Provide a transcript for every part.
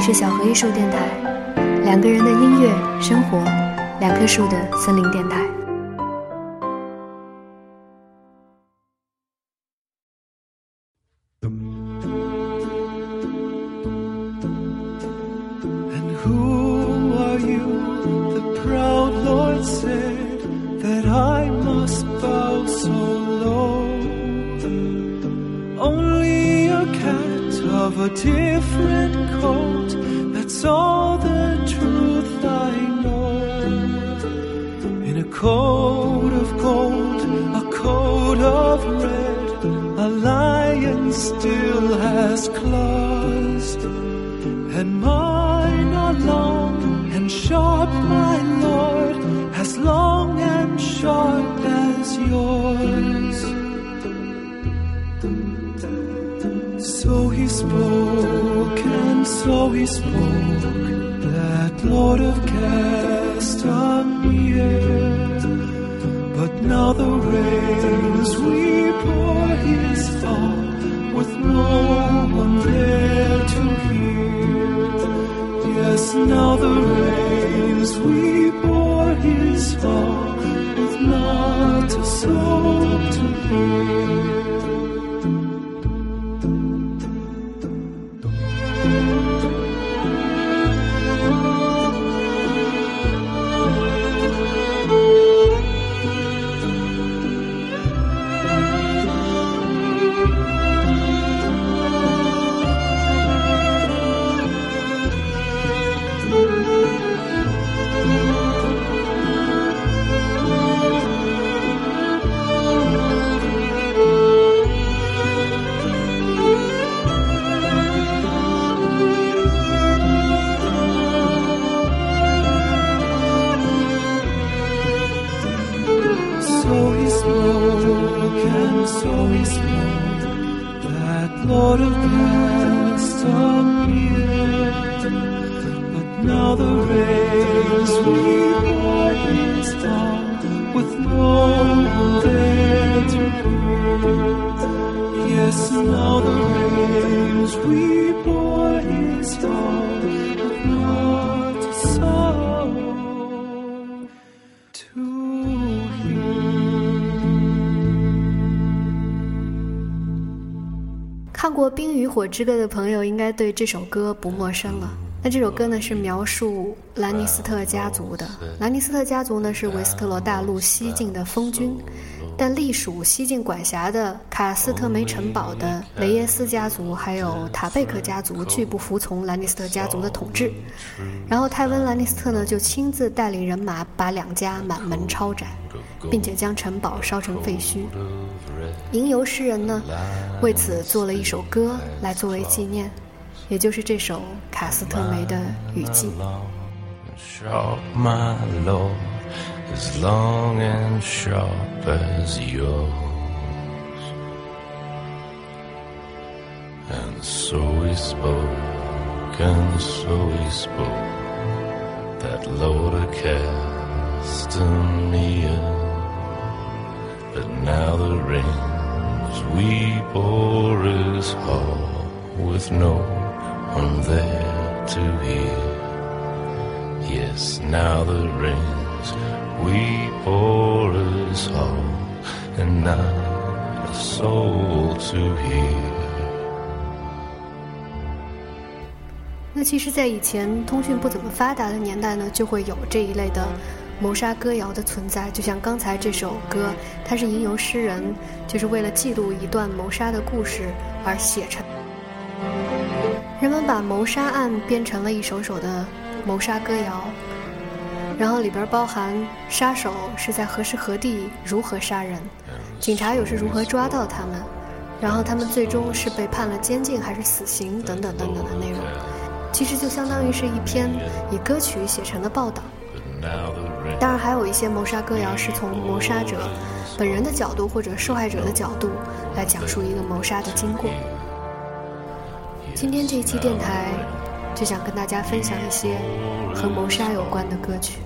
是小河艺术电台，两个人的音乐生活，两棵树的森林电台。and mine are long and sharp, my Lord, as long and sharp as yours. So he spoke, and so he spoke, that Lord of Castamere. But now the rains we pour his fall with no one there to hear. Yes, now the rains we bore his fall, with not a soul to hear. 之歌》的朋友应该对这首歌不陌生了。那这首歌呢是描述兰尼斯特家族的。兰尼斯特家族呢是维斯特罗大陆西境的封君，但隶属西境管辖的卡斯特梅城堡的雷耶斯家族还有塔贝克家族拒不服从兰尼斯特家族的统治，然后泰温兰尼斯特呢就亲自带领人马把两家满门抄斩，并且将城堡烧成废墟。吟游诗人呢，为此做了一首歌来作为纪念，也就是这首卡斯特梅的雨季。But now the rains we bore is hall with no one there to hear. Yes, now the rains we bore is hall and not a soul to hear. 那其实，在以前通讯不怎么发达的年代呢，就会有这一类的 谋杀歌谣的存在，就像刚才这首歌，它是吟游诗人，就是为了记录一段谋杀的故事而写成。人们把谋杀案编成了一首首的谋杀歌谣，然后里边包含杀手是在何时何地如何杀人，警察又是如何抓到他们，然后他们最终是被判了监禁还是死刑等等等等的内容。其实就相当于是一篇以歌曲写成的报道。当然，还有一些谋杀歌谣是从谋杀者本人的角度或者受害者的角度来讲述一个谋杀的经过。今天这一期电台就想跟大家分享一些和谋杀有关的歌曲。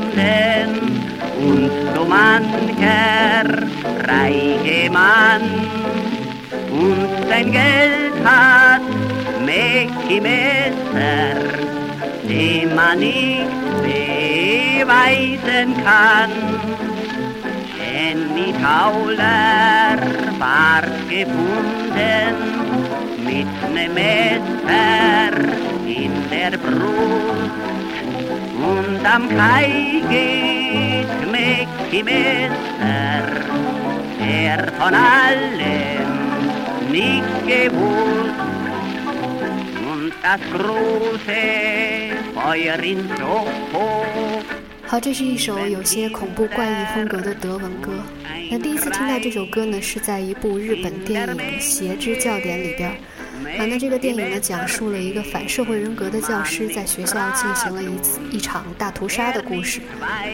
Verschwunden und so mancher reiche Mann. Und sein Geld hat Mäcki Messer, dem man nicht beweisen kann. Jenny Tauler ward gefunden mit nem Messer in der Brust 好，这是一首有些恐怖怪异风格的德文歌。那第一次听到这首歌呢，是在一部日本电影《邪之教典》里边儿。啊，那这个电影呢，讲述了一个反社会人格的教师在学校进行了一次一场大屠杀的故事。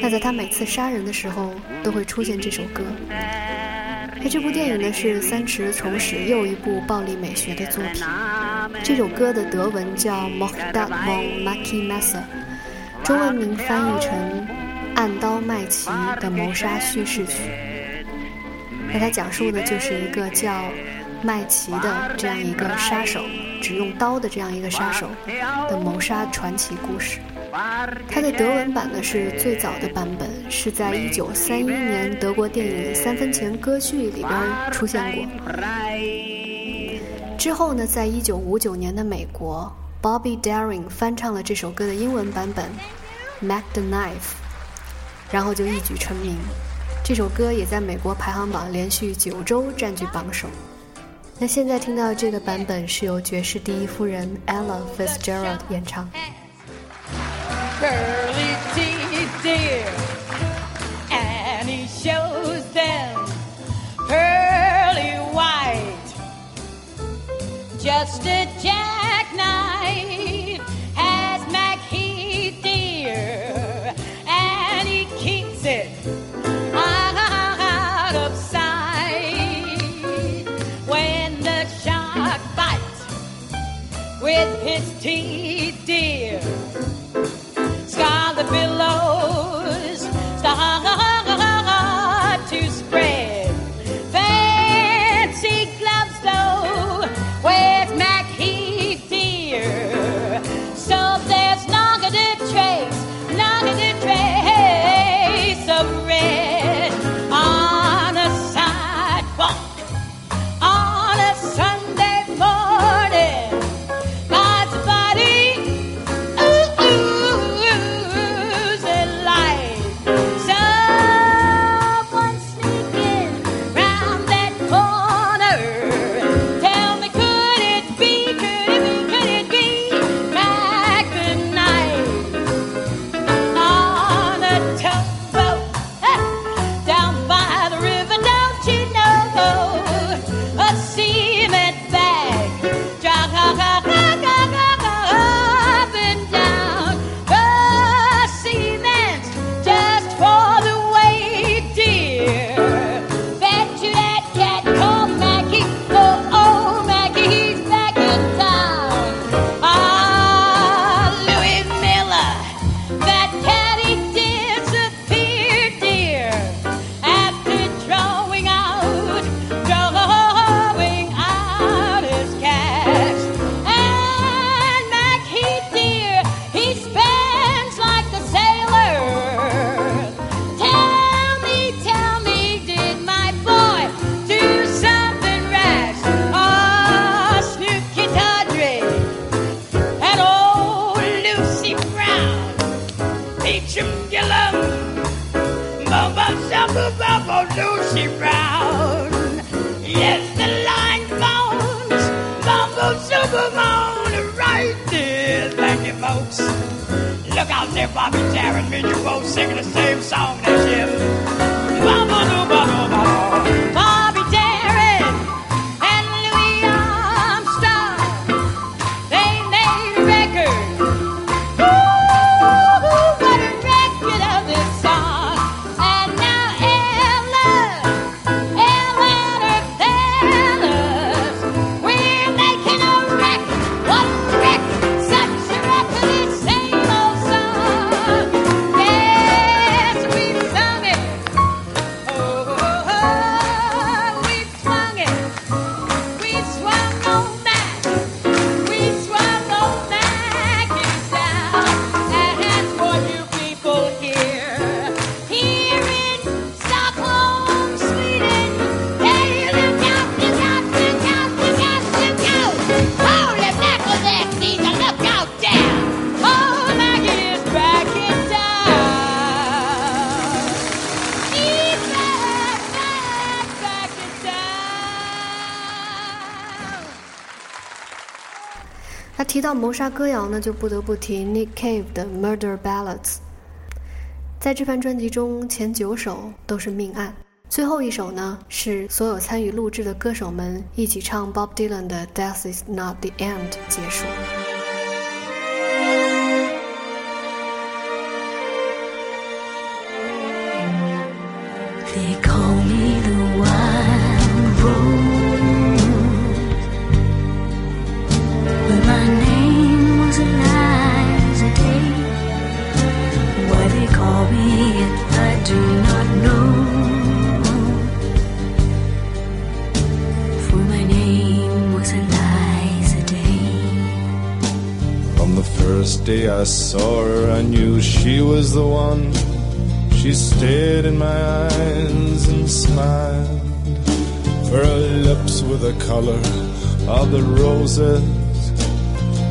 那在他每次杀人的时候，都会出现这首歌。那这部电影呢，是三池崇史又一部暴力美学的作品。这首歌的德文叫《Mochdat von Maki Messer》。中文名翻译成《暗刀麦琪的谋杀叙事曲》，那它讲述的就是一个叫麦琪的这样一个杀手，只用刀的这样一个杀手的谋杀传奇故事。它的德文版呢是最早的版本，是在一九三一年德国电影《三分钱歌剧》里边出现过。之后呢，在一九五九年的美国。Bobby Daring 翻唱了这首歌的英文版本《Mac the Knife》，然后就一举成名。这首歌也在美国排行榜连续九周占据榜首。那现在听到这个版本是由爵士第一夫人 Ella Fitzgerald 演唱。Just a Bobby Taryn, me, you both singing the same song as him. 提到谋杀歌谣呢，就不得不提 Nick Cave 的《Murder Ballads》。在这盘专辑中，前九首都是命案，最后一首呢是所有参与录制的歌手们一起唱 Bob Dylan 的《Death Is Not the End》结束。The calm day I saw her, I knew she was the one. She stared in my eyes and smiled. Her lips were the color of the roses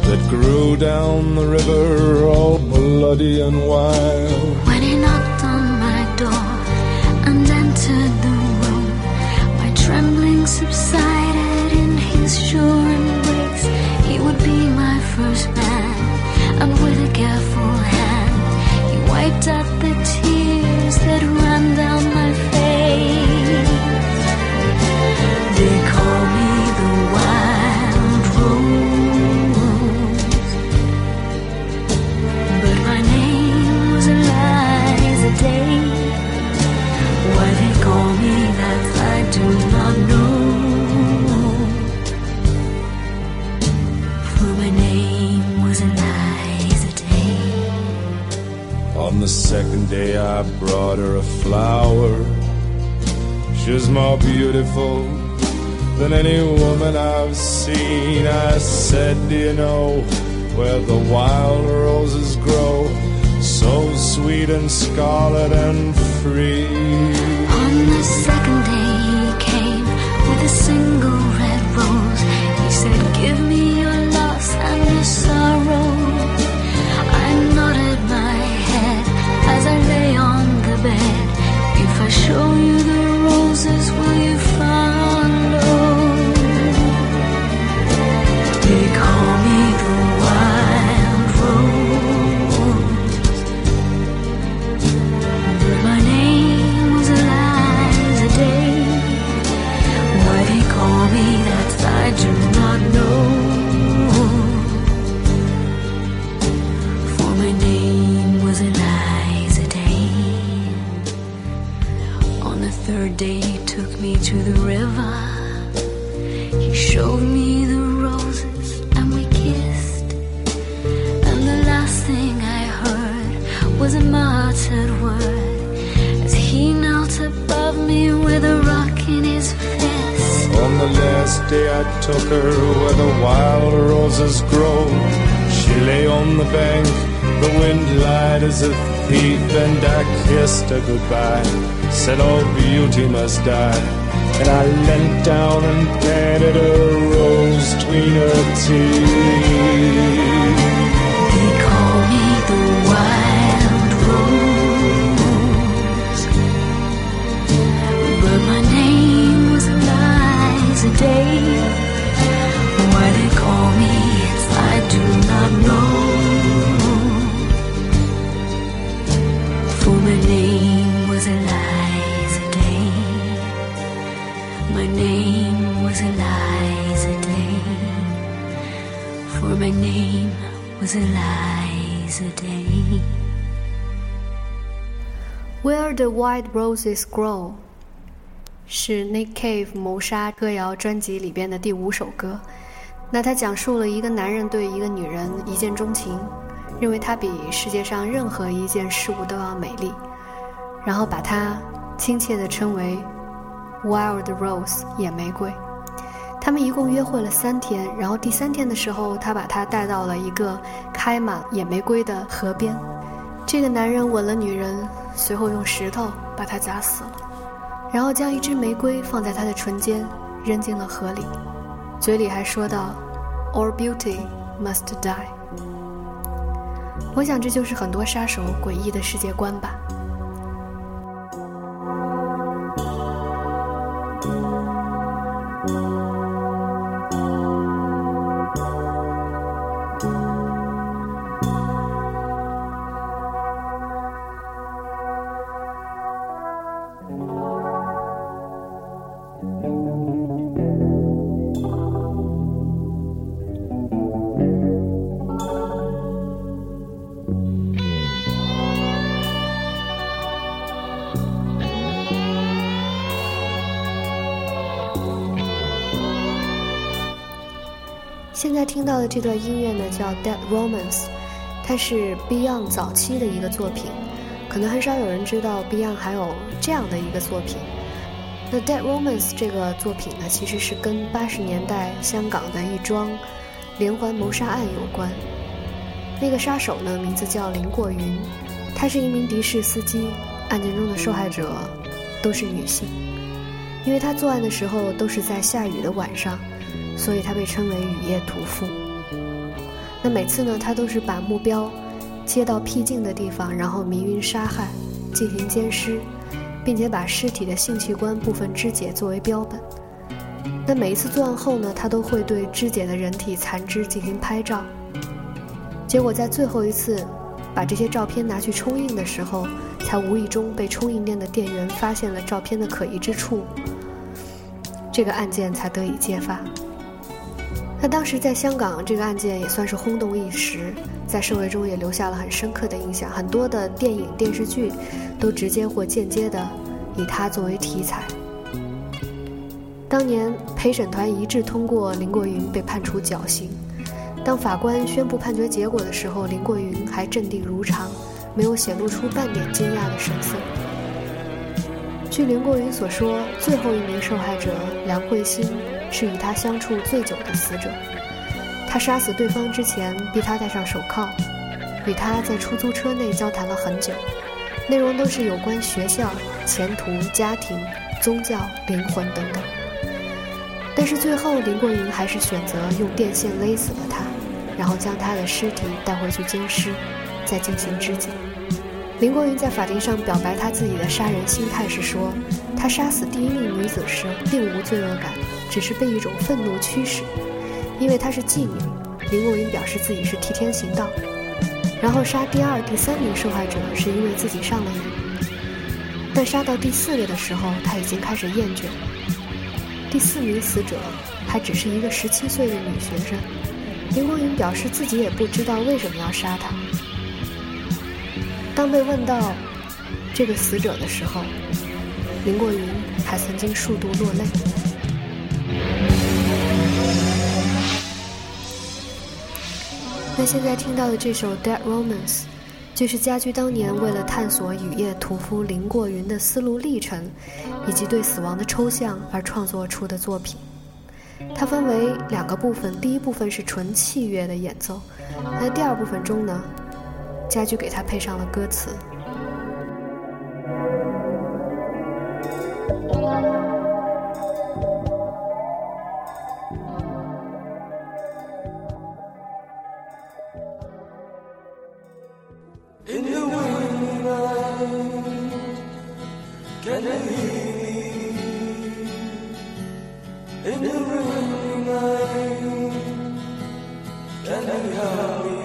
that grew down the river, all bloody and wild. When he knocked on my door and entered the room, my trembling subsided in his sure embrace. He would be my first man, and with a careful hand, he wiped out the tears that ran down my face. They call me the wild rose. But my name was Eliza Day. On the second day, I brought her a flower. She's more beautiful than any woman I've seen. I said, Do you know where the wild roses grow? So sweet and scarlet and free. On the second was a muttered word as he knelt above me with a rock in his fist. On the last day I took her where the wild roses grow. She lay on the bank, the wind lied as a thief, and I kissed her goodbye. Said all beauty must die. And I leant down and planted a rose between her teeth. day. Why they call me, I do not know. For my name was Eliza Day. My name was Eliza Day. For my name was Eliza Day. Where the white roses grow. 是 Nick Cave 谋杀歌谣专辑里边的第五首歌。那它讲述了一个男人对一个女人一见钟情，认为她比世界上任何一件事物都要美丽，然后把她亲切地称为 Wild Rose 野玫瑰。他们一共约会了三天，然后第三天的时候，他把她带到了一个开满野玫瑰的河边。这个男人吻了女人，随后用石头把她砸死了，然后将一支玫瑰放在他的唇间，扔进了河里，嘴里还说道：“All beauty must die。”我想这就是很多杀手诡异的世界观吧。现在听到的这段音乐呢，叫《Dead Romance》，它是 Beyond 早期的一个作品，可能很少有人知道 Beyond 还有这样的一个作品。那《Dead Romance》这个作品呢，其实是跟八十年代香港的一桩连环谋杀案有关。那个杀手呢，名字叫林过云，他是一名的士司机，案件中的受害者都是女性，因为他作案的时候都是在下雨的晚上。所以他被称为雨夜屠夫。那每次呢，他都是把目标接到僻静的地方，然后迷晕杀害，进行奸尸，并且把尸体的性器官部分肢解作为标本。那每一次作案后呢，他都会对肢解的人体残肢进行拍照。结果在最后一次把这些照片拿去冲印的时候，才无意中被冲印店的店员发现了照片的可疑之处，这个案件才得以揭发。那当时在香港，这个案件也算是轰动一时，在社会中也留下了很深刻的印象。很多的电影、电视剧都直接或间接的以它作为题材。当年陪审团一致通过林过云被判处绞刑。当法官宣布判决结果的时候，林过云还镇定如常，没有显露出半点惊讶的神色。据林过云所说，最后一名受害者梁慧欣。是与他相处最久的死者。他杀死对方之前，逼他戴上手铐，与他在出租车内交谈了很久，内容都是有关学校、前途、家庭、宗教、灵魂等等。但是最后，林过云还是选择用电线勒死了他，然后将他的尸体带回去奸尸，再进行肢解。林过云在法庭上表白他自己的杀人心态是说，他杀死第一名女子时并无罪恶感。只是被一种愤怒驱使，因为她是妓女。林过云表示自己是替天行道，然后杀第二、第三名受害者是因为自己上了瘾。但杀到第四个的时候，他已经开始厌倦。第四名死者还只是一个十七岁的女学生。林过云表示自己也不知道为什么要杀她。当被问到这个死者的时候，林过云还曾经数度落泪。现在听到的这首《Dead Romance》，就是家驹当年为了探索雨夜屠夫林过云的思路历程，以及对死亡的抽象而创作出的作品。它分为两个部分，第一部分是纯器乐的演奏，那第二部分中呢，家驹给它配上了歌词。In the windy can I hear? In the windy can I hear you?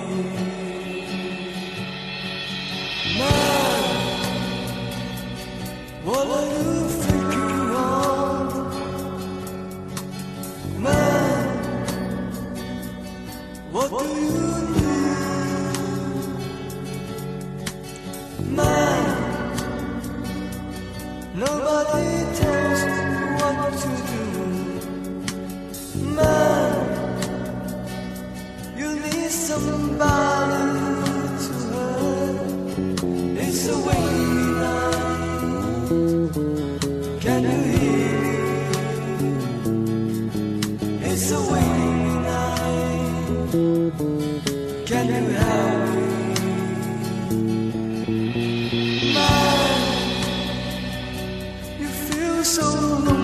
so.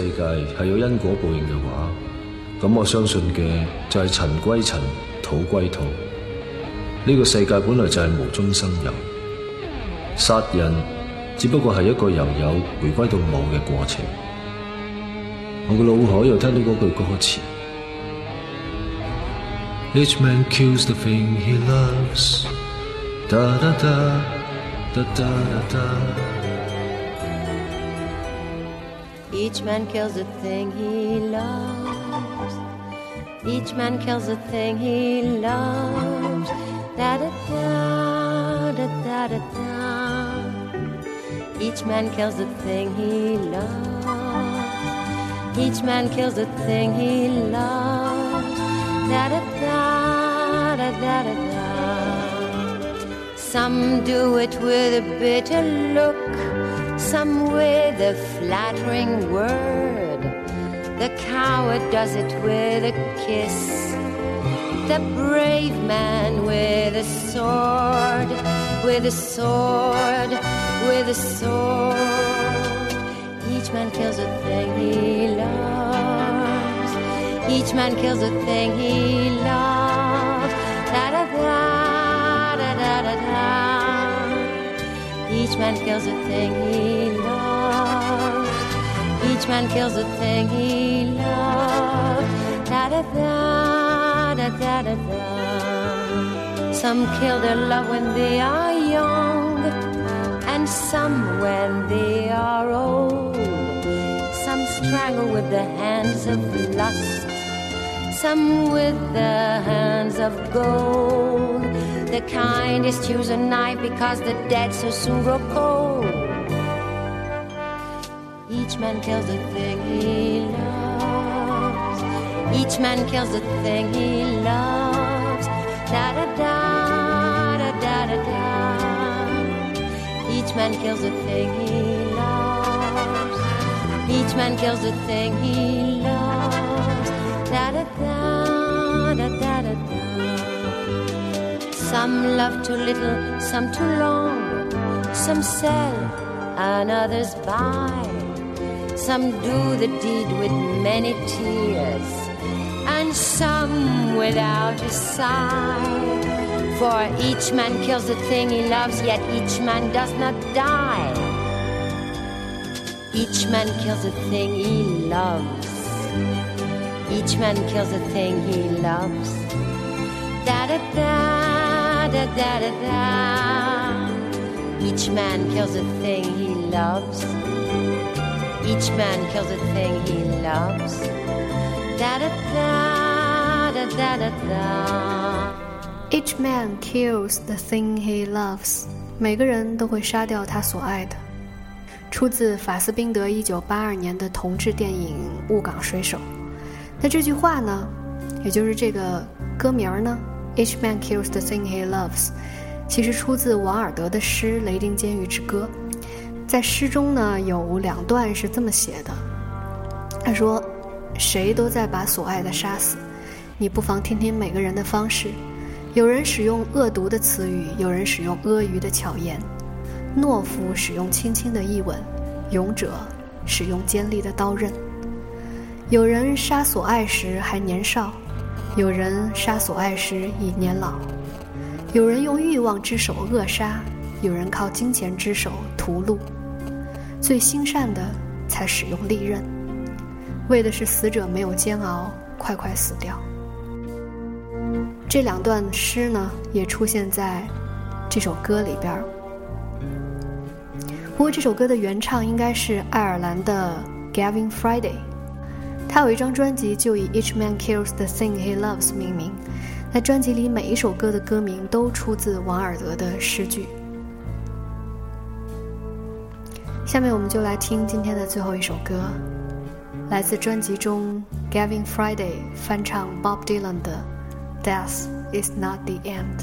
世界係有因果報應嘅話，咁我相信嘅就係塵歸塵，土歸土。呢、個世界本來就係無中生有，殺人只不過係一個由有回歸到冇嘅過程。我嘅腦海又聽到嗰句歌詞：Each man kills the thing he loves。da da da da da da da。Each man kills the thing he loves. Each man kills the thing he loves. Da da da da da da da. Each man kills the thing he loves. Each man kills the thing he loves. Da da da da da da da. Some do it with a bitter look some with a flattering word. The coward does it with a kiss. The brave man with a sword, with a sword, with a sword. Each man kills a thing he loves. Each man kills a thing he loves. Each man kills a thing he loves. Each man kills the thing he loves. Da da da da da da. Some kill their love when they are young, and some when they are old. Some strangle with the hands of lust, some with the hands of gold. The kindest use a knife because the dead so soon grow cold. Each man kills the thing he loves. Each man kills the thing he loves. Da da da da da da. Each man kills the thing he loves. Each man kills the thing he loves. Some love too little, some too long. Some sell and others buy. Some do the deed with many tears, and some without a sigh. For each man kills the thing he loves, yet each man does not die. Each man kills the thing he loves. Each man kills the thing he loves. Da da da da da da da. Each man kills the thing he loves. Each man kills a thing he loves. Da da da da da da da. Each man kills the thing he loves。每个人都会杀掉他所爱的。出自法斯宾德一九八二年的同志电影《雾港水手》。那这句话呢，也就是这个歌名呢，Each man kills the thing he loves，其实出自王尔德的诗《雷丁监狱之歌》。在诗中呢，有两段是这么写的。他说：“谁都在把所爱的杀死，你不妨听听每个人的方式。有人使用恶毒的词语，有人使用阿谀的巧言。懦夫使用轻轻的一吻，勇者使用尖利的刀刃。有人杀所爱时还年少，有人杀所爱时已年老。有人用欲望之手扼杀，有人靠金钱之手屠戮。最心善的才使用利刃，为的是死者没有煎熬，快快死掉。这两段诗呢，也出现在这首歌里边儿。不过这首歌的原唱应该是爱尔兰的 Gavin Friday，他有一张专辑就以 Each Man Kills the Thing He Loves 命名。在专辑里每一首歌的歌名都出自王尔德的诗句。下面我们就来听今天的最后一首歌，来自专辑中 Gavin Friday 翻唱 Bob Dylan 的《Death Is Not the End》。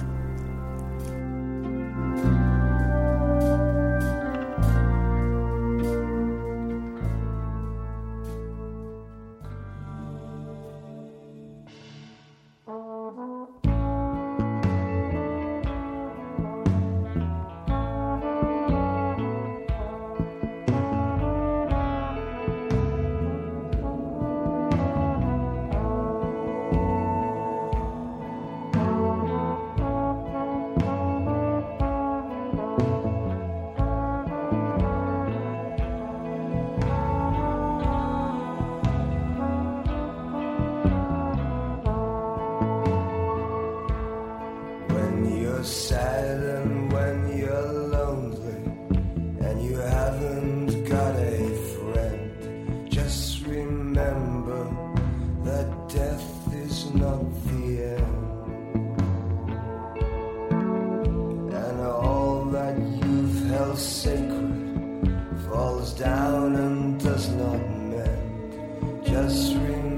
A string.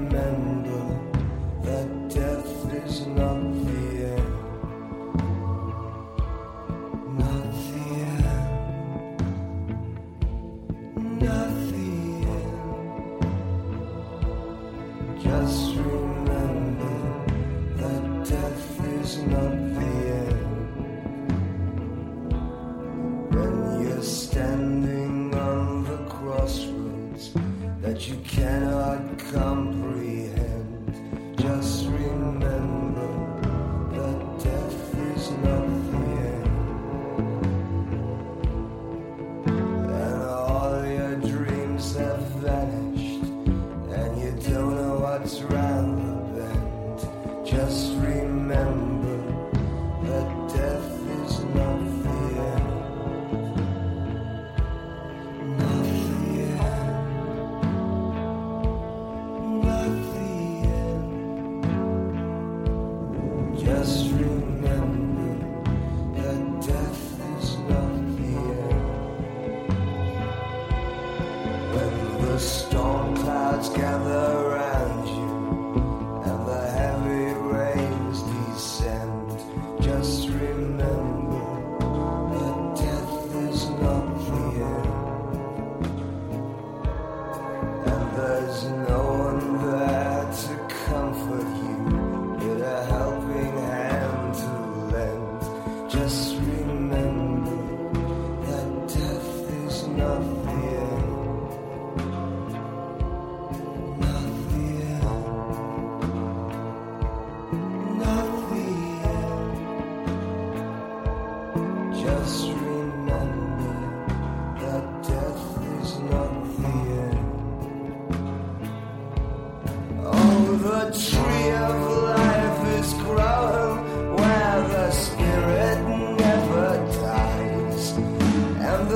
Yes.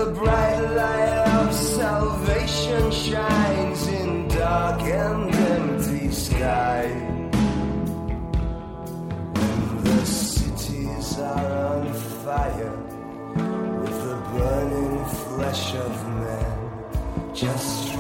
the bright light of salvation shines in dark and empty sky. The cities are on fire with the burning flesh of men. Just